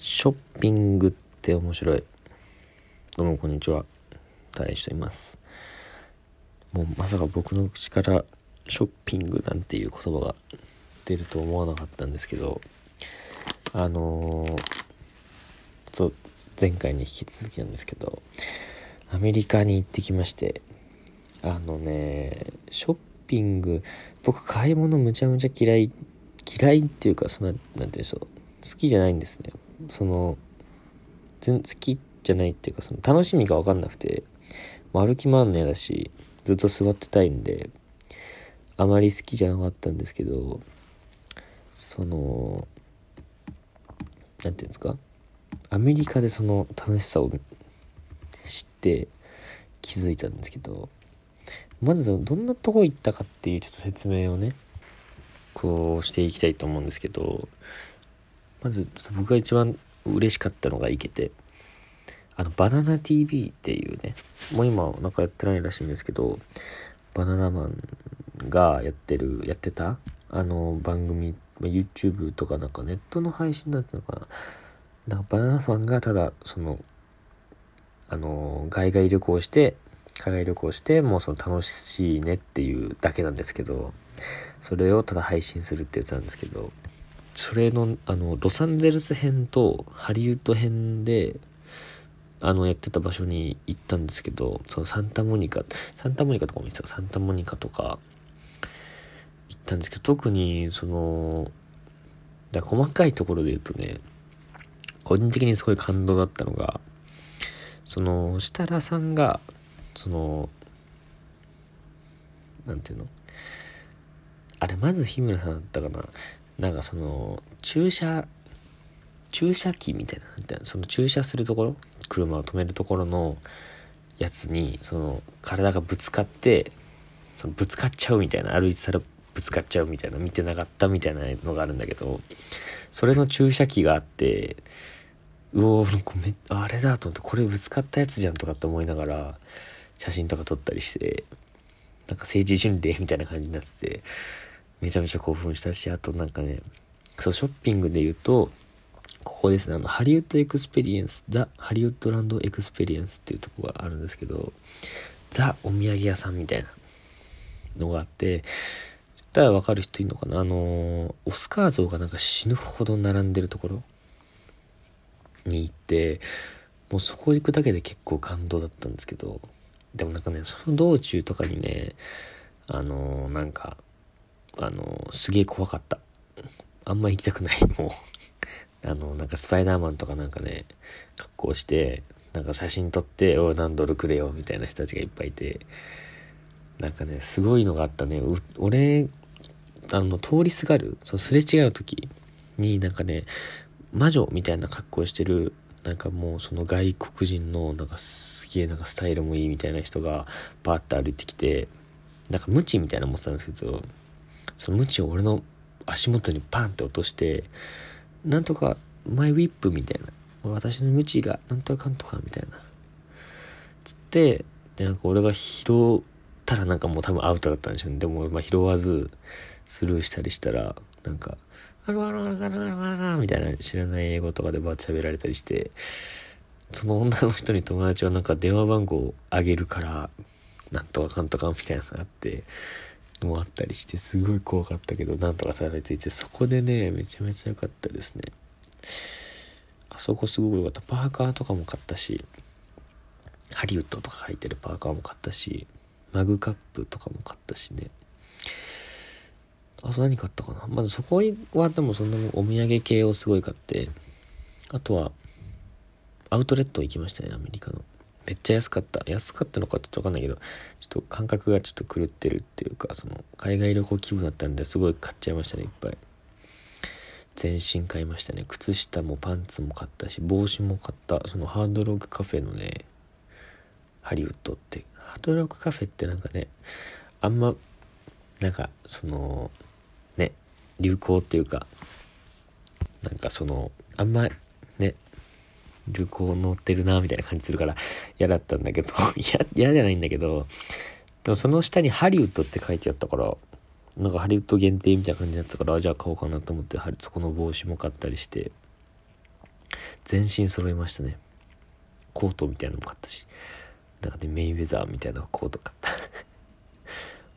ショッピングって面白い。どうもこんにちは。大しています。もうまさか僕の口からショッピングなんていう言葉が出ると思わなかったんですけど、あのー、と前回に引き続きなんですけど、アメリカに行ってきまして、あのね、ショッピング、僕買い物むちゃむちゃ嫌い、嫌いっていうか、そんな、なんて言うんでしょう。好きじゃないんですね。その全好きじゃないっていうかその楽しみが分かんなくて歩き回んの嫌だしずっと座ってたいんであまり好きじゃなかったんですけどその何て言うんですか？アメリカでその楽しさを知って気づいたんですけどまずどんなとこ行ったかっていうちょっと説明をねこうしていきたいと思うんですけどまず僕が一番嬉しかったのがいけて。あのバナナ TV っていうねもう今なんかやってないらしいんですけどバナナマンがやってるやってたあの番組 YouTube とかなんかネットの配信だったのかな。なんかバナナマンがただそのあの海外旅行して海外旅行してもうその楽しいねっていうだけなんですけどそれをただ配信するってやつなんですけどそれの、あの、ロサンゼルス編とハリウッド編で、あの、やってた場所に行ったんですけど、そのサンタモニカ、サンタモニカとかも行ってたサンタモニカとか行ったんですけど、特に、その、だ細かいところで言うとね、個人的にすごい感動だったのが、その、設楽さんが、その、なんていうの？あれ、まず日村さんだったかな？なんかその駐車駐車機みたいなその駐車するところ？車を止めるところのやつにその体がぶつかってそのぶつかっちゃうみたいな歩いてたらぶつかっちゃうみたいな見てなかったみたいなのがあるんだけどそれの駐車機があってうおーめあれだと思ってこれぶつかったやつじゃんとかって思いながら写真とか撮ったりしてなんか聖地巡礼みたいな感じになっててめちゃめちゃ興奮したし、あとなんかね、そう、ショッピングで言うと、ここですね、あの、 Hollywood Experience、The Hollywoodland Experience っていうとこがあるんですけど、ザ・お土産屋さんみたいなのがあって、言ったらわかる人いるのかなあの、オスカー像がなんか死ぬほど並んでるところに行って、もうそこ行くだけで結構感動だったんですけど、でもなんかね、その道中とかにね、あのなんか、あの、すげえ怖かった。あんま行きたくない、もう。あの、なんかスパイダーマンとかなんかね、格好して、なんか写真撮って、お何ドルくれよ、みたいな人たちがいっぱいいて、なんかね、すごいのがあったね。俺、あの、通りすがる、そのすれ違う時になんかね、魔女みたいな格好してる、なんかもうその外国人のなんかすげえなんかスタイルもいいみたいな人がバーッと歩いてきて、なんかムチみたいなの持ってたんですけど、そのムチを俺の足元にパンって落としてなんとかマイウィップみたいな。私のムチがなんとかかんとかみたいな。つってでなんか俺が拾ったらなんかもう多分アウトだったんでしょうね。でもまあ拾わずスルーしたりしたらなんか「あらあらあらあらあら」みたいな知らない英語とかでバーッ喋られたりしてその女の人に友達はなんか電話番号をあげるからなんとかかんとかみたいなのがあってもあったりしてすごい怖かったけどなんとかたどり着いてそこでねめちゃめちゃ良かったですね。あそこすごく良かった。パーカーとかも買ったしハリウッドとか書いてるパーカーも買ったしマグカップとかも買ったしね。あと何買ったかな。まずそこはでもそんなお土産系をすごい買ってあとはアウトレット行きましたねアメリカの。めっちゃ安かった。安かったのかちょっとわかんないけど、ちょっと感覚がちょっと狂ってるっていうか、その、海外旅行気分だったんですごい買っちゃいましたね、いっぱい。全身買いましたね。靴下もパンツも買ったし、帽子も買った。そのハードロックカフェのね、ハリウッドって、ハードロックカフェってなんかね、あんま、なんか、その、ね、流行っていうか、なんかその、あんまね、旅行乗ってるなみたいな感じするから嫌だったんだけど 嫌じゃないんだけどでもその下にハリウッドって書いてあったからなんかハリウッド限定みたいな感じになってたからじゃあ買おうかなと思ってそこの帽子も買ったりして全身揃いましたね。コートみたいなのも買ったしなんかねメインウェザーみたいなコート買った。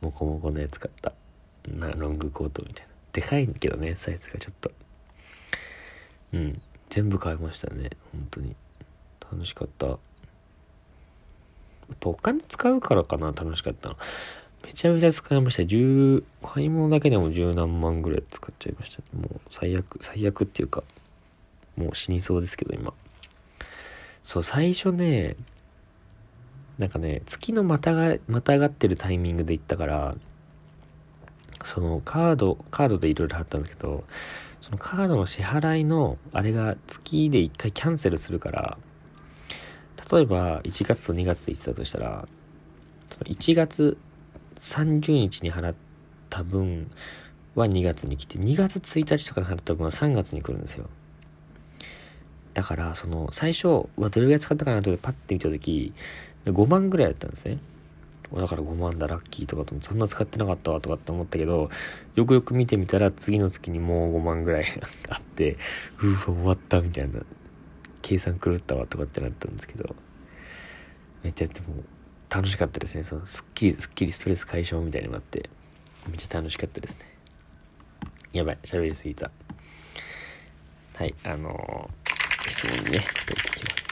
モコモコのやつ買った。なロングコートみたいな。でかいけどねサイズがちょっと。うん。全部買いましたね。本当に。楽しかった。やっぱお金使うからかな楽しかったの。めちゃめちゃ使いました。10買い物だけでも十何万ぐらい使っちゃいました、もう最悪最悪っていうかもう死にそうですけど今。そう最初ねなんかね月のまたがまたがってるタイミングで行ったからそのカードカードでいろいろ貼ったんですけどそのカードの支払いのあれが月で1回キャンセルするから例えば1月と2月で言ってたとしたらその1月30日に払った分は2月に来て2月1日とかに払った分は3月に来るんですよ。だからその最初はどれぐらい使ったかなとパッて見た時5万ぐらいだったんですね。だから5万だラッキーとかとそんな使ってなかったわとかって思ったけどよくよく見てみたら次の月にもう5万ぐらい あってうわ終わったみたいな。計算狂ったわとかってなったんですけど。めっちゃでも楽しかったですね。そのすっきりすっきりストレス解消みたいになって。めっちゃ楽しかったですね。やばい喋りすぎた。はいあのー、質問にね取ってきます。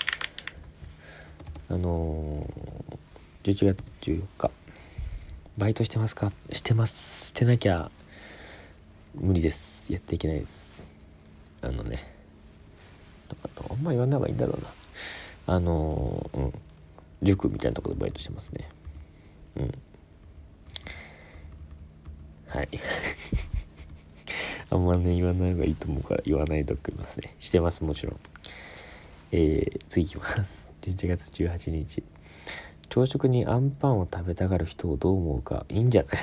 あのー、11月14日バイトしてますか？してます。してなきゃ無理です。やっていけないです。あのね。あんま言わない方がいいんだろうな。あの、うん。塾みたいなとこでバイトしてますね。うん。はい。あんまね言わない方がいいと思うから言わないと思いますね。してますもちろん。えー、次いきます。11月18日。朝食にあんパンを食べたがる人をどう思うかいいんじゃない？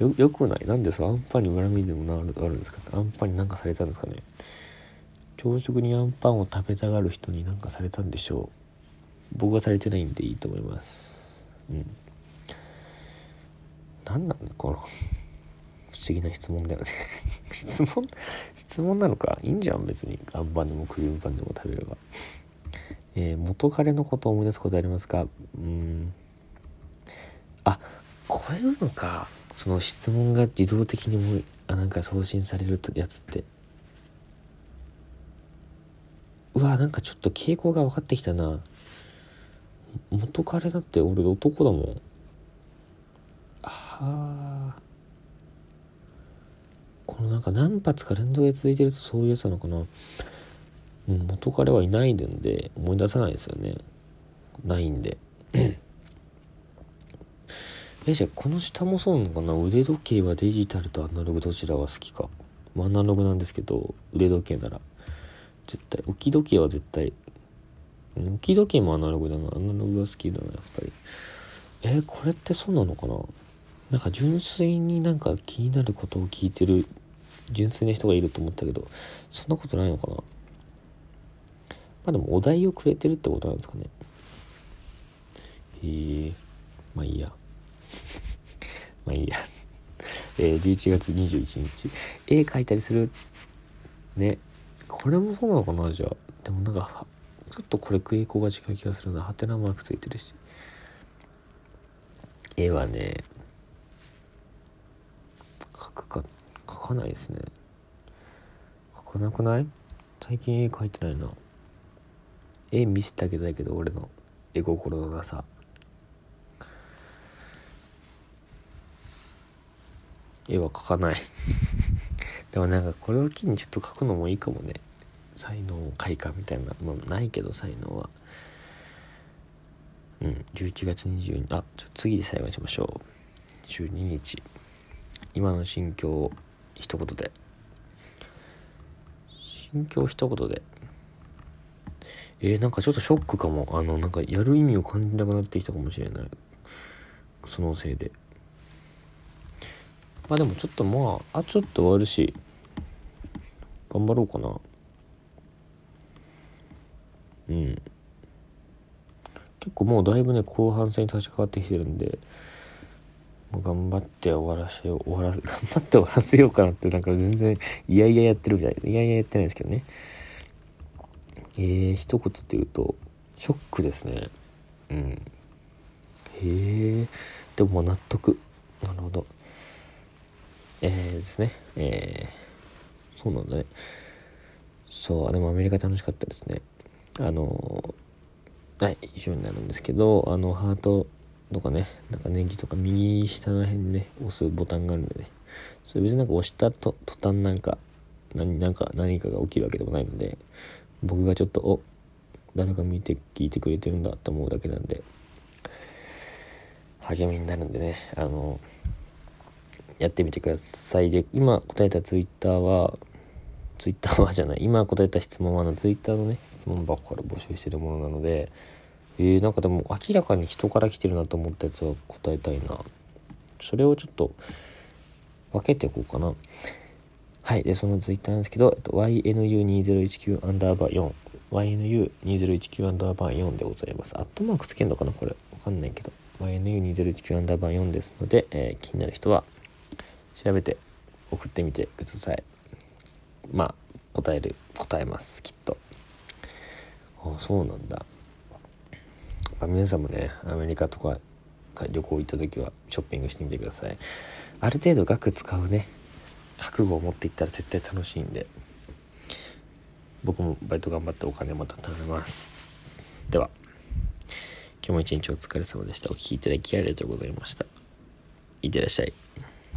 よよくない？なんでそのあんパンに恨みでもなるあるんですか？あんパンに何かされたんですかね？朝食にあんパンを食べたがる人に何かされたんでしょう。僕はされてないんでいいと思います。うん。何なんだこの 不思議な質問だよね。質問質問なのか？いいんじゃん別に。あんパンでもクリームパンでも食べれば。えー、元彼のことを思い出すことありますか？うん。あこういうのか。その質問が自動的にもあなんか送信されるやつって。うわなんかちょっと傾向が分かってきたな。元彼だって俺男だもん。はあこのなんか何発か連続で続いてるとそういうやつなのかな。うん。元彼はいないんで思い出さないですよね。ないんで。えじゃあこの下もそうなのかな？腕時計はデジタルとアナログどちらが好きか、アナログなんですけど腕時計なら。絶対置き時計は絶対。置き時計もアナログだな。アナログが好きだなやっぱり。えー、これってそうなのかな？なんか純粋になんか気になることを聞いてる純粋な人がいると思ったけどそんなことないのかな？まあでもお題をくれてるってことなんですかね。へえ、まあいいや。まあいいや。えー、11月21日。絵描いたりする？ね。これもそうなのかなじゃあ。でもなんかちょっとこれ傾向が違う気がするな。ハテナマークついてるし。絵はね描くか描かないですね。描かなくない？最近絵描いてないな。絵見せてあげたいけど俺の絵心のなさ。絵は描かない。でもなんかこれを機にちょっと描くのもいいかもね。才能開花みたいなものないけど才能は。うん11月22あちょ次で最後にしましょう。12日。今の心境を一言で。心境一言で。えー、なんかちょっとショックかも。あのなんかやる意味を感じなくなってきたかもしれない。そのせいで。まあでもちょっとまああちょっと終わるし。頑張ろうかな。うん。結構もうだいぶね後半戦に立ち変わってきてるんでもう頑張って終わらせよう終わら 頑張って終わらせようかなってなんか全然いやいややってるみたい。いやいややってないですけどね。えー、一言で言うとショックですね。うん。へえでも納得。なるほど。えー、ですね。えー、そうなんだね。そうでもアメリカ楽しかったですね。あのはい以上になるんですけどあのハートとかねなんかネギとか右下の辺にね押すボタンがあるんでね。それ別になんか押したと途端なんか何なんか何かが起きるわけでもないので僕がちょっとお誰か見て聞いてくれてるんだと思うだけなんで励みになるんでね。あのやってみてください。で今答えたツイッターはツイッターは じゃない。今答えた質問はあのツイッターのね質問箱から募集してるものなのでえー、なんかでも明らかに人から来てるなと思ったやつは答えたいな。それをちょっと分けていこうかな。はい。でそのツイッターなんですけど、えっと、YNU2019 アンダーバー 4YNU2019 アンダーバー4でございます。アットマークつけんのかなこれ。わかんないけど。YNU2019 アンダーバー4ですので、えー、気になる人は調べて送ってみてください。まあ答える答えます。きっと。あそうなんだ。ま皆さんもねアメリカとか旅行行った時はショッピングしてみてください。ある程度額使うね。覚悟を持っていったら絶対楽しいんで僕もバイト頑張ってお金また貯めます。では今日も一日お疲れ様でした。お聴きいただきありがとうございました。いってらっしゃい。